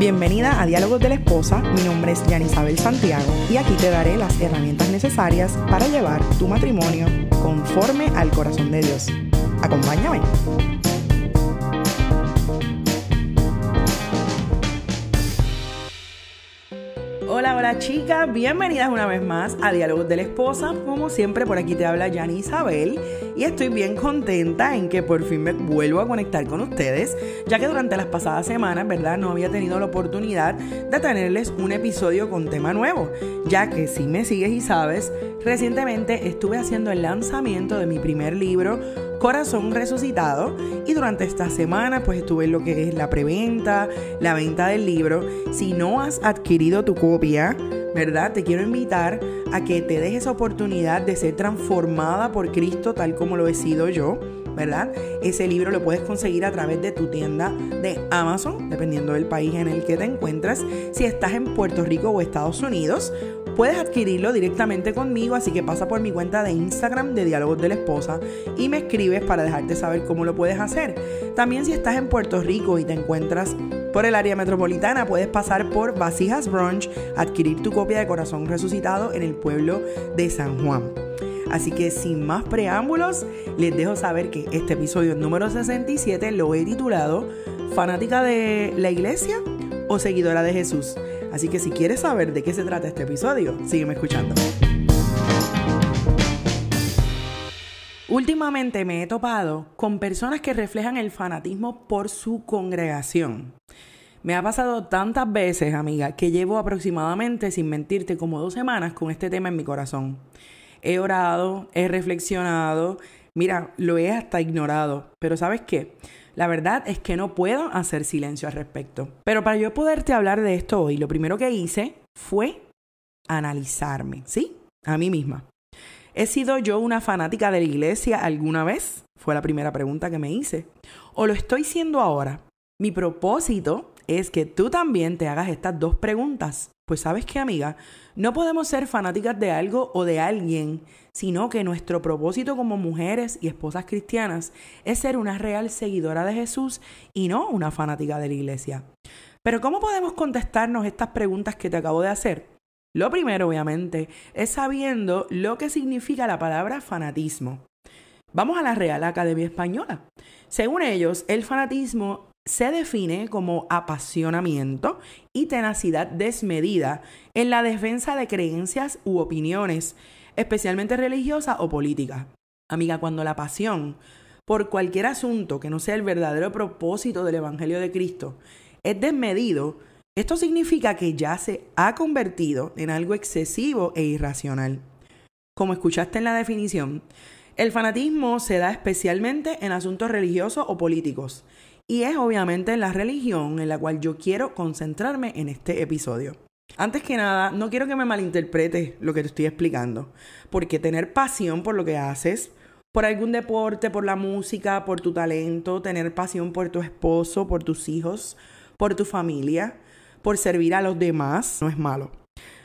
Bienvenida a Diálogos de la Esposa, mi nombre es Yanisabel Santiago y aquí te daré las herramientas necesarias para llevar tu matrimonio conforme al corazón de Dios. Acompáñame. Hola, hola chicas, bienvenidas una vez más a Diálogos de la Esposa. Como siempre, por aquí te habla Yani Isabel y estoy bien contenta en que por fin me vuelvo a conectar con ustedes, ya que durante las pasadas semanas, ¿verdad? No había tenido la oportunidad de tenerles un episodio con tema nuevo, ya que si me sigues y sabes, recientemente estuve haciendo el lanzamiento de mi primer libro, Corazón Resucitado y durante esta semana pues estuve en lo que es la preventa, la venta del libro. Si no has adquirido tu copia, ¿verdad? Te quiero invitar a que te dejes esa oportunidad de ser transformada por Cristo tal como lo he sido yo. ¿verdad? Ese libro lo puedes conseguir a través de tu tienda de Amazon, dependiendo del país en el que te encuentres. Si estás en Puerto Rico o Estados Unidos, puedes adquirirlo directamente conmigo, así que pasa por mi cuenta de Instagram de Diálogos de la Esposa y me escribes para dejarte saber cómo lo puedes hacer. También si estás en Puerto Rico y te encuentras por el área metropolitana, puedes pasar por Vasijas Brunch, adquirir tu copia de Corazón Resucitado en el pueblo de San Juan. Así que sin más preámbulos, les dejo saber que este episodio número 67 lo he titulado ¿Fanática de la iglesia o seguidora de Jesús? Así que si quieres saber de qué se trata este episodio, sígueme escuchando. Últimamente me he topado con personas que reflejan el fanatismo por su congregación. Me ha pasado tantas veces, amiga, que llevo aproximadamente, sin mentirte, como dos semanas con este tema en mi corazón. He orado, he reflexionado, mira, lo he hasta ignorado, pero ¿sabes qué? La verdad es que no puedo hacer silencio al respecto. Pero para yo poderte hablar de esto hoy, lo primero que hice fue analizarme, ¿sí? A mí misma. ¿He sido yo una fanática de la iglesia alguna vez? Fue la primera pregunta que me hice. ¿O lo estoy siendo ahora? Mi propósito es que tú también te hagas estas dos preguntas. Pues sabes qué, amiga, no podemos ser fanáticas de algo o de alguien, sino que nuestro propósito como mujeres y esposas cristianas es ser una real seguidora de Jesús y no una fanática de la iglesia. Pero ¿cómo podemos contestarnos estas preguntas que te acabo de hacer? Lo primero, obviamente, es sabiendo lo que significa la palabra fanatismo. Vamos a la Real Academia Española. Según ellos, el fanatismo se define como apasionamiento y tenacidad desmedida en la defensa de creencias u opiniones, especialmente religiosas o políticas. Amiga, cuando la pasión por cualquier asunto que no sea el verdadero propósito del Evangelio de Cristo es desmedido, esto significa que ya se ha convertido en algo excesivo e irracional. Como escuchaste en la definición, el fanatismo se da especialmente en asuntos religiosos o políticos y es obviamente la religión en la cual yo quiero concentrarme en este episodio. Antes que nada, no quiero que me malinterpretes lo que te estoy explicando, porque tener pasión por lo que haces, por algún deporte, por la música, por tu talento, tener pasión por tu esposo, por tus hijos, por tu familia, por servir a los demás, no es malo.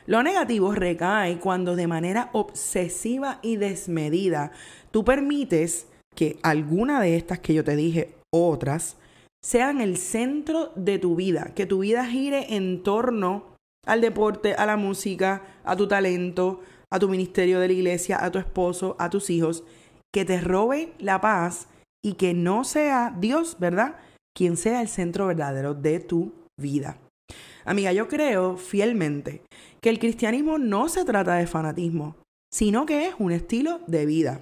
Lo negativo recae cuando de manera obsesiva y desmedida tú permites que alguna de estas que yo te dije, otras, sean el centro de tu vida, que tu vida gire en torno al deporte, a la música, a tu talento, a tu ministerio de la iglesia, a tu esposo, a tus hijos, que te robe la paz y que no sea Dios, ¿verdad? Quien sea el centro verdadero de tu vida. Amiga, yo creo fielmente que el cristianismo no se trata de fanatismo, sino que es un estilo de vida.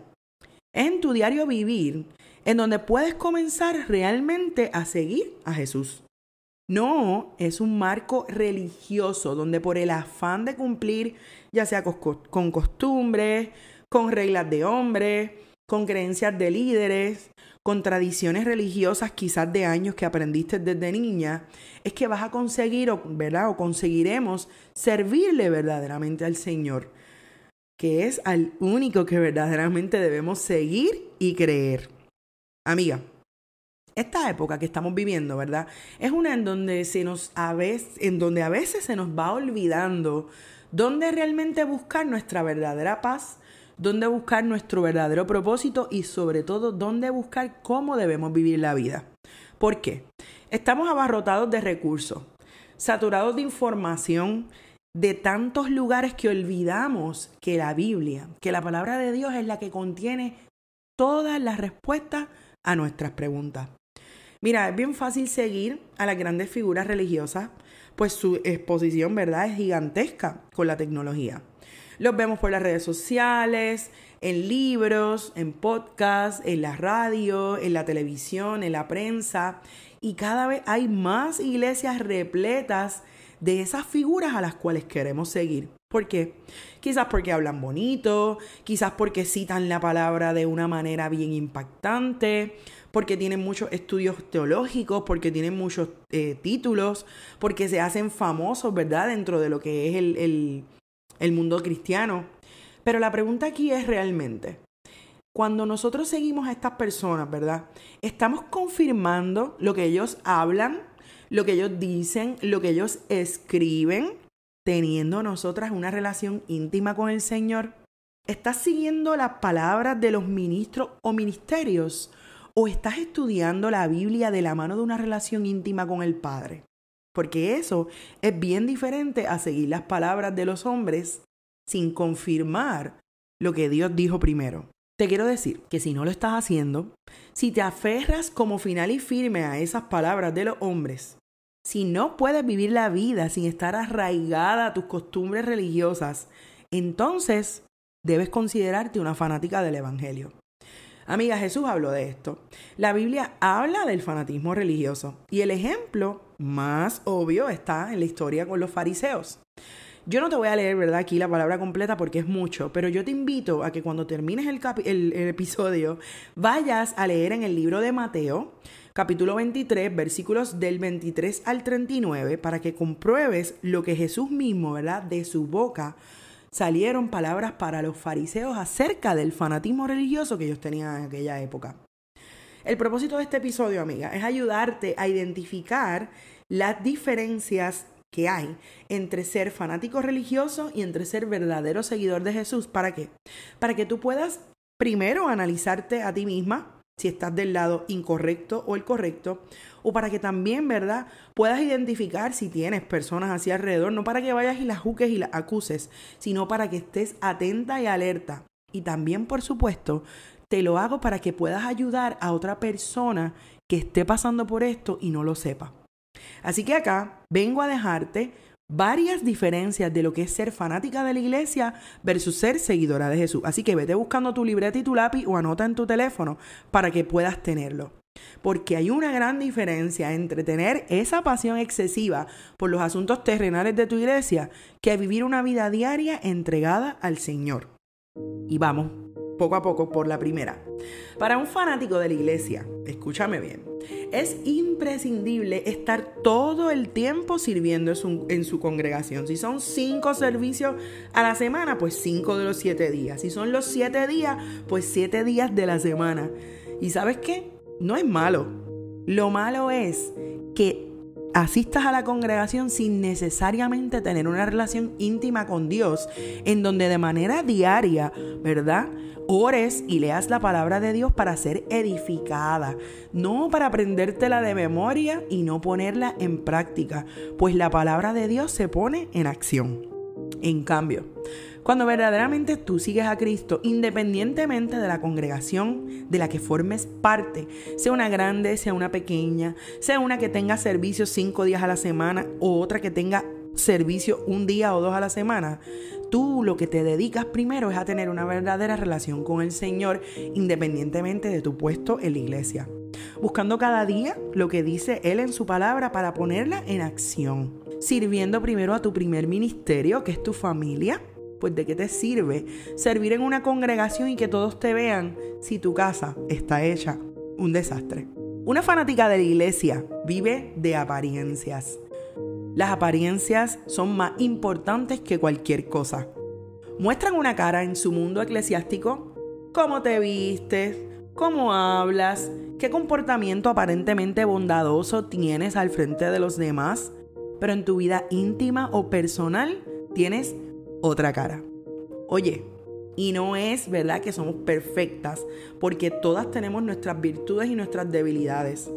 En tu diario vivir en donde puedes comenzar realmente a seguir a Jesús. No es un marco religioso donde por el afán de cumplir, ya sea con costumbres, con reglas de hombres, con creencias de líderes, con tradiciones religiosas quizás de años que aprendiste desde niña, es que vas a conseguir, ¿verdad? O conseguiremos servirle verdaderamente al Señor, que es al único que verdaderamente debemos seguir y creer. Amiga, esta época que estamos viviendo, ¿verdad? Es una en donde se nos a veces, en donde a veces se nos va olvidando dónde realmente buscar nuestra verdadera paz, dónde buscar nuestro verdadero propósito y sobre todo dónde buscar cómo debemos vivir la vida. ¿Por qué? Estamos abarrotados de recursos. saturados de información de tantos lugares que olvidamos que la Biblia, que la palabra de Dios es la que contiene todas las respuestas a nuestras preguntas. Mira, es bien fácil seguir a las grandes figuras religiosas, pues su exposición, ¿verdad?, es gigantesca con la tecnología. Los vemos por las redes sociales, en libros, en podcasts, en la radio, en la televisión, en la prensa, y cada vez hay más iglesias repletas de esas figuras a las cuales queremos seguir. ¿Por qué? Quizás porque hablan bonito, quizás porque citan la palabra de una manera bien impactante, porque tienen muchos estudios teológicos, porque tienen muchos eh, títulos, porque se hacen famosos, ¿verdad? Dentro de lo que es el, el mundo cristiano. Pero la pregunta aquí es realmente, cuando nosotros seguimos a estas personas, ¿verdad? Estamos confirmando lo que ellos hablan, lo que ellos dicen, lo que ellos escriben, teniendo nosotras una relación íntima con el Señor? ¿Estás siguiendo las palabras de los ministros o ministerios? ¿O estás estudiando la Biblia de la mano de una relación íntima con el Padre? Porque eso es bien diferente a seguir las palabras de los hombres sin confirmar lo que Dios dijo primero. Te quiero decir que si no lo estás haciendo, si te aferras como final y firme a esas palabras de los hombres, si no puedes vivir la vida sin estar arraigada a tus costumbres religiosas, entonces debes considerarte una fanática del Evangelio. Amiga, Jesús habló de esto. La Biblia habla del fanatismo religioso y el ejemplo más obvio está en la historia con los fariseos. Yo no te voy a leer, ¿verdad? Aquí la palabra completa porque es mucho, pero yo te invito a que cuando termines el, episodio vayas a leer en el libro de Mateo, capítulo 23, versículos del 23 al 39, para que compruebes lo que Jesús mismo, ¿verdad? De su boca salieron palabras para los fariseos acerca del fanatismo religioso que ellos tenían en aquella época. El propósito de este episodio, amiga, es ayudarte a identificar las diferencias que hay entre ser fanático religioso y entre ser verdadero seguidor de Jesús. ¿Para qué? Para que tú puedas primero analizarte a ti misma, si estás del lado incorrecto o el correcto, o para que también, ¿verdad?, puedas identificar si tienes personas así alrededor, no para que vayas y las juques y las acuses, sino para que estés atenta y alerta. Y también, por supuesto, te lo hago para que puedas ayudar a otra persona que esté pasando por esto y no lo sepa. Así que acá vengo a dejarte varias diferencias de lo que es ser fanática de la iglesia versus ser seguidora de Jesús. Así que vete buscando tu libreta y tu lápiz o anota en tu teléfono para que puedas tenerlo. Porque hay una gran diferencia entre tener esa pasión excesiva por los asuntos terrenales de tu iglesia que vivir una vida diaria entregada al Señor. Y vamos, poco a poco, por la primera. Para un fanático de la iglesia, escúchame bien, es imprescindible estar todo el tiempo sirviendo en su, congregación. Si son cinco servicios a la semana, pues cinco de los siete días. Si son los siete días, pues siete días de la semana. ¿Y sabes qué? No es malo. Lo malo es que asistas a la congregación sin necesariamente tener una relación íntima con Dios, en donde de manera diaria, ¿verdad? ores y leas la palabra de Dios para ser edificada, no para aprendértela de memoria y no ponerla en práctica, pues la palabra de Dios se pone en acción. En cambio, cuando verdaderamente tú sigues a Cristo, independientemente de la congregación de la que formes parte, sea una grande, sea una pequeña, sea una que tenga servicio cinco días a la semana o otra que tenga servicio un día o dos a la semana, tú lo que te dedicas primero es a tener una verdadera relación con el Señor independientemente de tu puesto en la iglesia. Buscando cada día lo que dice Él en su palabra para ponerla en acción. Sirviendo primero a tu primer ministerio, que es tu familia. Pues de qué te sirve servir en una congregación y que todos te vean si tu casa está hecha un desastre. Una fanática de la iglesia vive de apariencias. Las apariencias son más importantes que cualquier cosa. Muestran una cara en su mundo eclesiástico, cómo te vistes, cómo hablas, qué comportamiento aparentemente bondadoso tienes al frente de los demás, pero en tu vida íntima o personal tienes otra cara. Oye, y no es verdad que somos perfectas, porque todas tenemos nuestras virtudes y nuestras debilidades.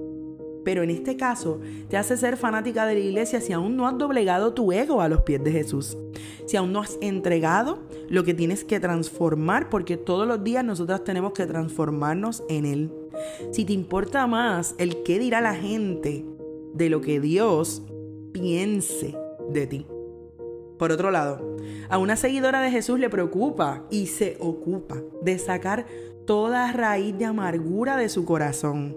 Pero en este caso, te hace ser fanática de la iglesia si aún no has doblegado tu ego a los pies de Jesús. Si aún no has entregado lo que tienes que transformar, porque todos los días nosotros tenemos que transformarnos en Él. Si te importa más el qué dirá la gente de lo que Dios piense de ti. Por otro lado, a una seguidora de Jesús le preocupa y se ocupa de sacar toda raíz de amargura de su corazón.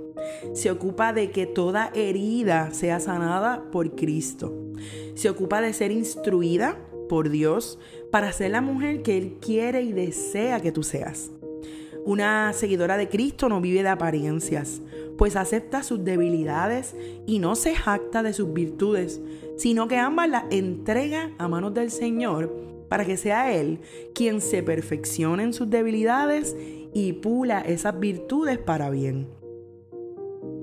Se ocupa de que toda herida sea sanada por Cristo. Se ocupa de ser instruida por Dios para ser la mujer que Él quiere y desea que tú seas. Una seguidora de Cristo no vive de apariencias, pues acepta sus debilidades y no se jacta de sus virtudes, sino que ambas las entrega a manos del Señor para que sea Él quien se perfeccione en sus debilidades y pula esas virtudes para bien.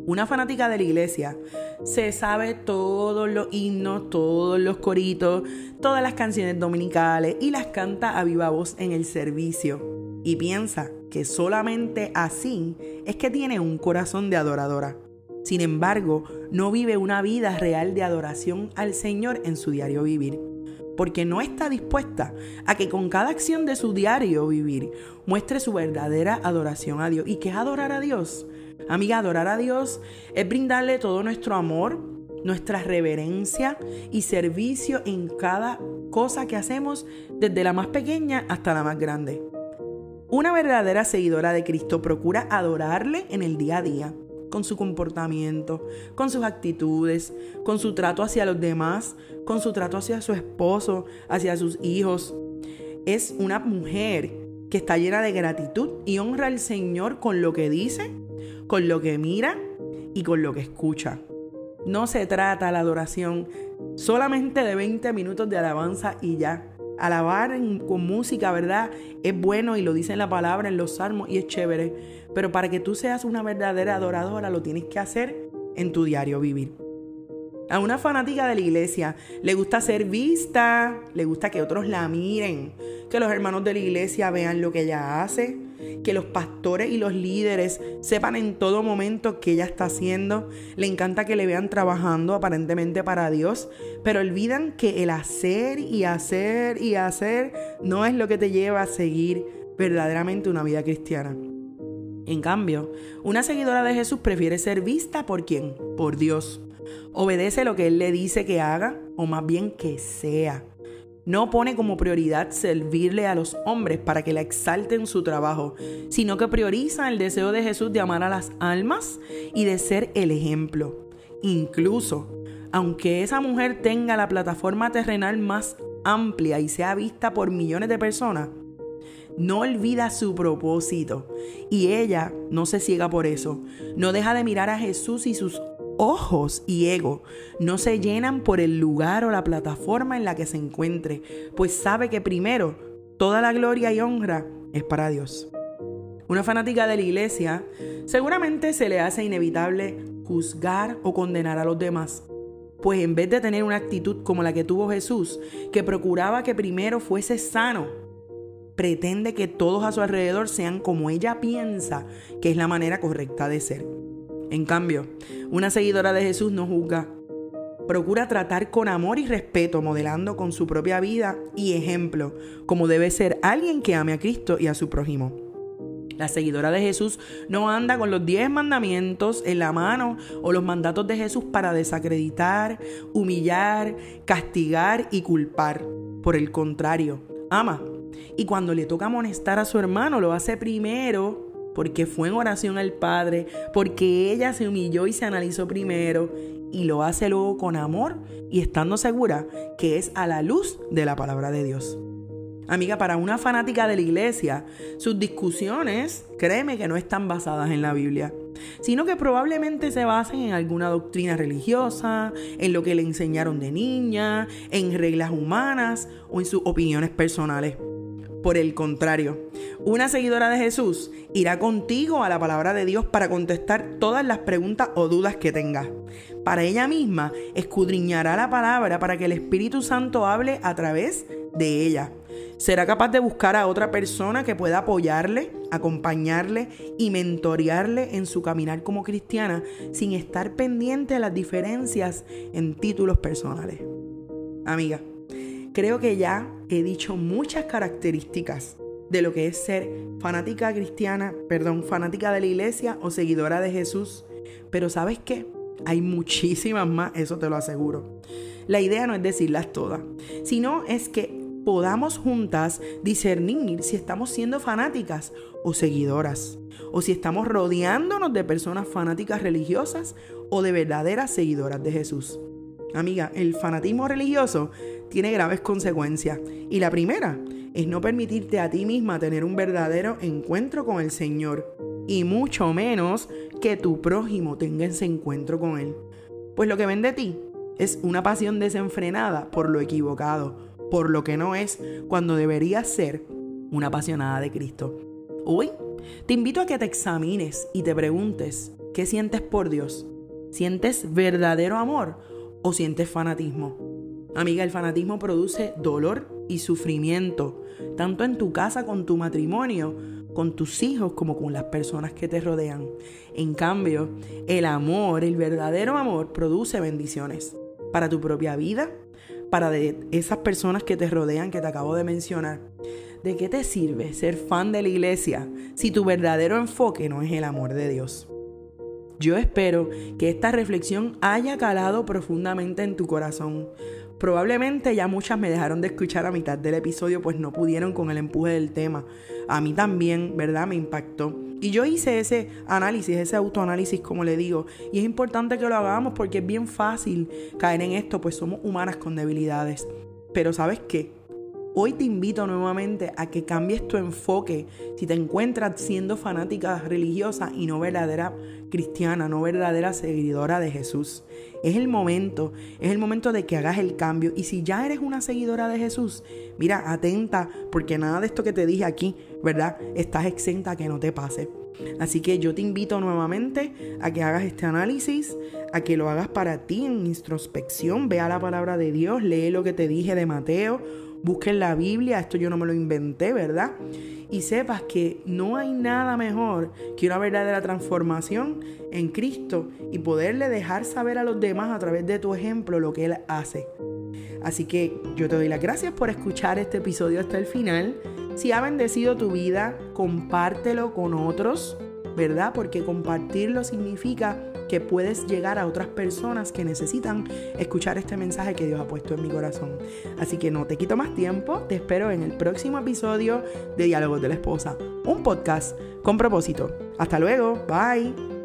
Una fanática de la iglesia se sabe todos los himnos, todos los coritos, todas las canciones dominicales y las canta a viva voz en el servicio. Y piensa que solamente así es que tiene un corazón de adoradora. Sin embargo, no vive una vida real de adoración al Señor en su diario vivir porque no está dispuesta a que con cada acción de su diario vivir muestre su verdadera adoración a Dios. ¿Y qué es adorar a Dios? Amiga, adorar a Dios es brindarle todo nuestro amor, nuestra reverencia y servicio en cada cosa que hacemos, desde la más pequeña hasta la más grande. Una verdadera seguidora de Cristo procura adorarle en el día a día con su comportamiento, con sus actitudes, con su trato hacia los demás, con su trato hacia su esposo, hacia sus hijos. Es una mujer que está llena de gratitud y honra al Señor con lo que dice, con lo que mira y con lo que escucha. No se trata la adoración solamente de 20 minutos de alabanza y ya. Alabar con música, ¿verdad? Es bueno y lo dice en la palabra, en los salmos y es chévere. Pero para que tú seas una verdadera adoradora, lo tienes que hacer en tu diario vivir. A una fanática de la iglesia le gusta ser vista, le gusta que otros la miren, que los hermanos de la iglesia vean lo que ella hace, que los pastores y los líderes sepan en todo momento qué ella está haciendo. Le encanta que le vean trabajando aparentemente para Dios, pero olvidan que el hacer y hacer y hacer no es lo que te lleva a seguir verdaderamente una vida cristiana. En cambio, una seguidora de Jesús prefiere ser vista por quién? Por Dios. Obedece lo que Él le dice que haga, o más bien que sea. No pone como prioridad servirle a los hombres para que la exalten su trabajo, sino que prioriza el deseo de Jesús de amar a las almas y de ser el ejemplo. Incluso, aunque esa mujer tenga la plataforma terrenal más amplia y sea vista por millones de personas, no olvida su propósito y ella no se ciega por eso. No deja de mirar a Jesús y sus ojos y ego no se llenan por el lugar o la plataforma en la que se encuentre, pues sabe que primero toda la gloria y honra es para Dios. Una fanática de la iglesia seguramente se le hace inevitable juzgar o condenar a los demás. Pues en vez de tener una actitud como la que tuvo Jesús, que procuraba que primero fuese sano pretende que todos a su alrededor sean como ella piensa que es la manera correcta de ser. En cambio, una seguidora de Jesús no juzga. Procura tratar con amor y respeto, modelando con su propia vida y ejemplo, como debe ser alguien que ame a Cristo y a su prójimo. La seguidora de Jesús no anda con los diez mandamientos en la mano o los mandatos de Jesús para desacreditar, humillar, castigar y culpar. Por el contrario, ama y cuando le toca amonestar a su hermano, lo hace primero porque fue en oración al Padre, porque ella se humilló y se analizó primero, y lo hace luego con amor y estando segura que es a la luz de la palabra de Dios. Amiga, para una fanática de la iglesia, sus discusiones, créeme que no están basadas en la Biblia, sino que probablemente se basen en alguna doctrina religiosa, en lo que le enseñaron de niña, en reglas humanas o en sus opiniones personales. Por el contrario, una seguidora de Jesús irá contigo a la palabra de Dios para contestar todas las preguntas o dudas que tengas. Para ella misma, escudriñará la palabra para que el Espíritu Santo hable a través de ella. ¿Será capaz de buscar a otra persona que pueda apoyarle, acompañarle y mentorearle en su caminar como cristiana sin estar pendiente de las diferencias en títulos personales? Amiga, creo que ya he dicho muchas características de lo que es ser fanática cristiana, perdón, fanática de la iglesia o seguidora de Jesús. Pero ¿sabes qué? Hay muchísimas más, eso te lo aseguro. La idea no es decirlas todas, sino es que podamos juntas discernir si estamos siendo fanáticas o seguidoras, o si estamos rodeándonos de personas fanáticas religiosas o de verdaderas seguidoras de Jesús. Amiga, el fanatismo religioso tiene graves consecuencias y la primera es no permitirte a ti misma tener un verdadero encuentro con el Señor y mucho menos que tu prójimo tenga ese encuentro con Él. Pues lo que ven de ti es una pasión desenfrenada por lo equivocado, por lo que no es cuando deberías ser una apasionada de Cristo. Hoy te invito a que te examines y te preguntes, ¿qué sientes por Dios? ¿Sientes verdadero amor o sientes fanatismo? Amiga, el fanatismo produce dolor y sufrimiento, tanto en tu casa con tu matrimonio, con tus hijos como con las personas que te rodean. En cambio, el amor, el verdadero amor, produce bendiciones para tu propia vida, para esas personas que te rodean que te acabo de mencionar. ¿De qué te sirve ser fan de la iglesia si tu verdadero enfoque no es el amor de Dios? Yo espero que esta reflexión haya calado profundamente en tu corazón, Probablemente ya muchas me dejaron de escuchar a mitad del episodio, pues no pudieron con el empuje del tema. A mí también, ¿verdad? Me impactó. Y yo hice ese análisis, ese autoanálisis, como le digo. Y es importante que lo hagamos porque es bien fácil caer en esto, pues somos humanas con debilidades. Pero ¿sabes qué? Hoy te invito nuevamente a que cambies tu enfoque si te encuentras siendo fanática religiosa y no verdadera cristiana, no verdadera seguidora de Jesús. Es el momento, es el momento de que hagas el cambio. Y si ya eres una seguidora de Jesús, mira, atenta, porque nada de esto que te dije aquí, ¿verdad? Estás exenta a que no te pase. Así que yo te invito nuevamente a que hagas este análisis, a que lo hagas para ti en introspección, vea la palabra de Dios, lee lo que te dije de Mateo busquen la Biblia, esto yo no me lo inventé, ¿verdad? Y sepas que no hay nada mejor que una verdadera transformación en Cristo y poderle dejar saber a los demás a través de tu ejemplo lo que Él hace. Así que yo te doy las gracias por escuchar este episodio hasta el final. Si ha bendecido tu vida, compártelo con otros, ¿verdad? Porque compartirlo significa que puedes llegar a otras personas que necesitan escuchar este mensaje que Dios ha puesto en mi corazón. Así que no te quito más tiempo, te espero en el próximo episodio de Diálogos de la Esposa, un podcast con propósito. Hasta luego, bye.